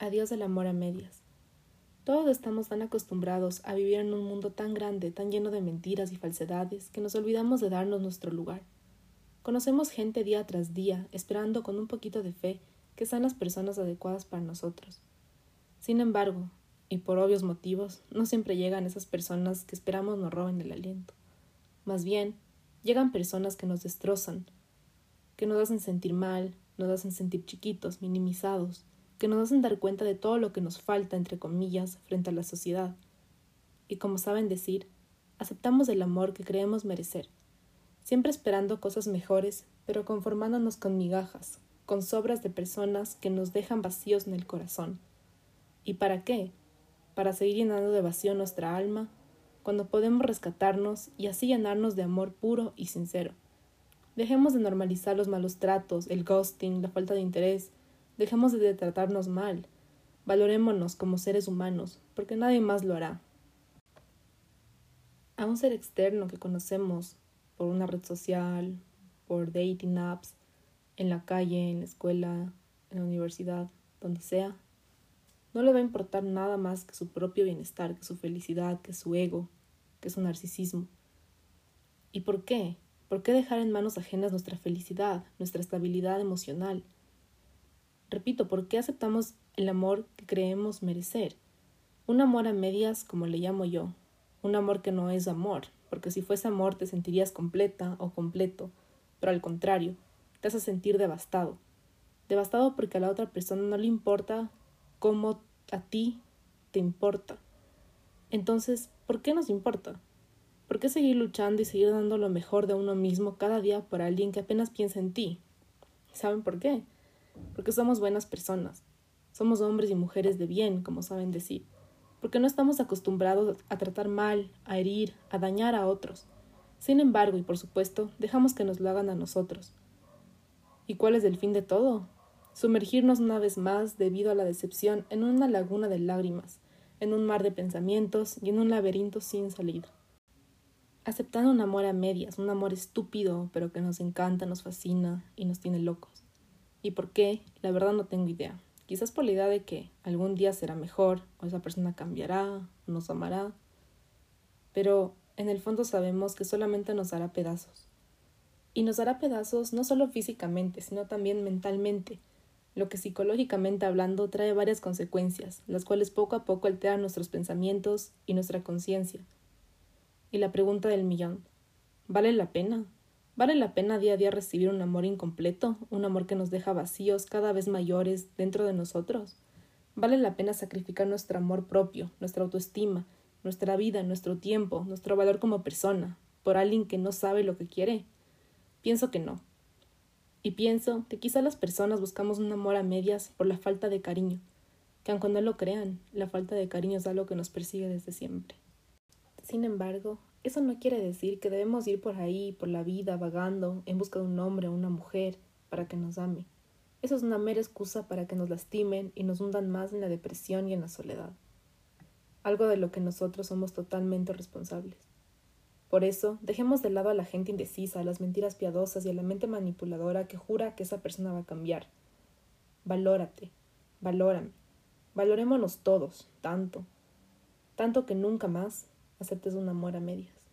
Adiós el amor a medias. Todos estamos tan acostumbrados a vivir en un mundo tan grande, tan lleno de mentiras y falsedades, que nos olvidamos de darnos nuestro lugar. Conocemos gente día tras día, esperando con un poquito de fe que sean las personas adecuadas para nosotros. Sin embargo, y por obvios motivos, no siempre llegan esas personas que esperamos nos roben el aliento. Más bien, llegan personas que nos destrozan, que nos hacen sentir mal, nos hacen sentir chiquitos, minimizados, que nos hacen dar cuenta de todo lo que nos falta, entre comillas, frente a la sociedad. Y como saben decir, aceptamos el amor que creemos merecer, siempre esperando cosas mejores, pero conformándonos con migajas, con sobras de personas que nos dejan vacíos en el corazón. ¿Y para qué? Para seguir llenando de vacío nuestra alma, cuando podemos rescatarnos y así llenarnos de amor puro y sincero. Dejemos de normalizar los malos tratos, el ghosting, la falta de interés, Dejemos de tratarnos mal. Valorémonos como seres humanos, porque nadie más lo hará. A un ser externo que conocemos por una red social, por dating apps, en la calle, en la escuela, en la universidad, donde sea, no le va a importar nada más que su propio bienestar, que su felicidad, que su ego, que su narcisismo. ¿Y por qué? ¿Por qué dejar en manos ajenas nuestra felicidad, nuestra estabilidad emocional? Repito, ¿por qué aceptamos el amor que creemos merecer? Un amor a medias, como le llamo yo. Un amor que no es amor, porque si fuese amor te sentirías completa o completo, pero al contrario, te hace sentir devastado. Devastado porque a la otra persona no le importa cómo a ti te importa. Entonces, ¿por qué nos importa? ¿Por qué seguir luchando y seguir dando lo mejor de uno mismo cada día por alguien que apenas piensa en ti? ¿Saben por qué? Porque somos buenas personas, somos hombres y mujeres de bien, como saben decir, porque no estamos acostumbrados a tratar mal, a herir, a dañar a otros. Sin embargo, y por supuesto, dejamos que nos lo hagan a nosotros. ¿Y cuál es el fin de todo? Sumergirnos una vez más, debido a la decepción, en una laguna de lágrimas, en un mar de pensamientos y en un laberinto sin salida. Aceptando un amor a medias, un amor estúpido, pero que nos encanta, nos fascina y nos tiene locos. ¿Y por qué? La verdad no tengo idea. Quizás por la idea de que algún día será mejor, o esa persona cambiará, o nos amará. Pero en el fondo sabemos que solamente nos hará pedazos. Y nos hará pedazos no solo físicamente, sino también mentalmente, lo que psicológicamente hablando trae varias consecuencias, las cuales poco a poco alteran nuestros pensamientos y nuestra conciencia. Y la pregunta del millón, ¿vale la pena? ¿Vale la pena día a día recibir un amor incompleto, un amor que nos deja vacíos cada vez mayores dentro de nosotros? ¿Vale la pena sacrificar nuestro amor propio, nuestra autoestima, nuestra vida, nuestro tiempo, nuestro valor como persona, por alguien que no sabe lo que quiere? Pienso que no. Y pienso que quizá las personas buscamos un amor a medias por la falta de cariño, que aunque no lo crean, la falta de cariño es algo que nos persigue desde siempre. Sin embargo, eso no quiere decir que debemos ir por ahí, por la vida, vagando, en busca de un hombre o una mujer para que nos ame. Eso es una mera excusa para que nos lastimen y nos hundan más en la depresión y en la soledad. Algo de lo que nosotros somos totalmente responsables. Por eso, dejemos de lado a la gente indecisa, a las mentiras piadosas y a la mente manipuladora que jura que esa persona va a cambiar. Valórate, valórame, valorémonos todos, tanto, tanto que nunca más aceptes un amor a medias.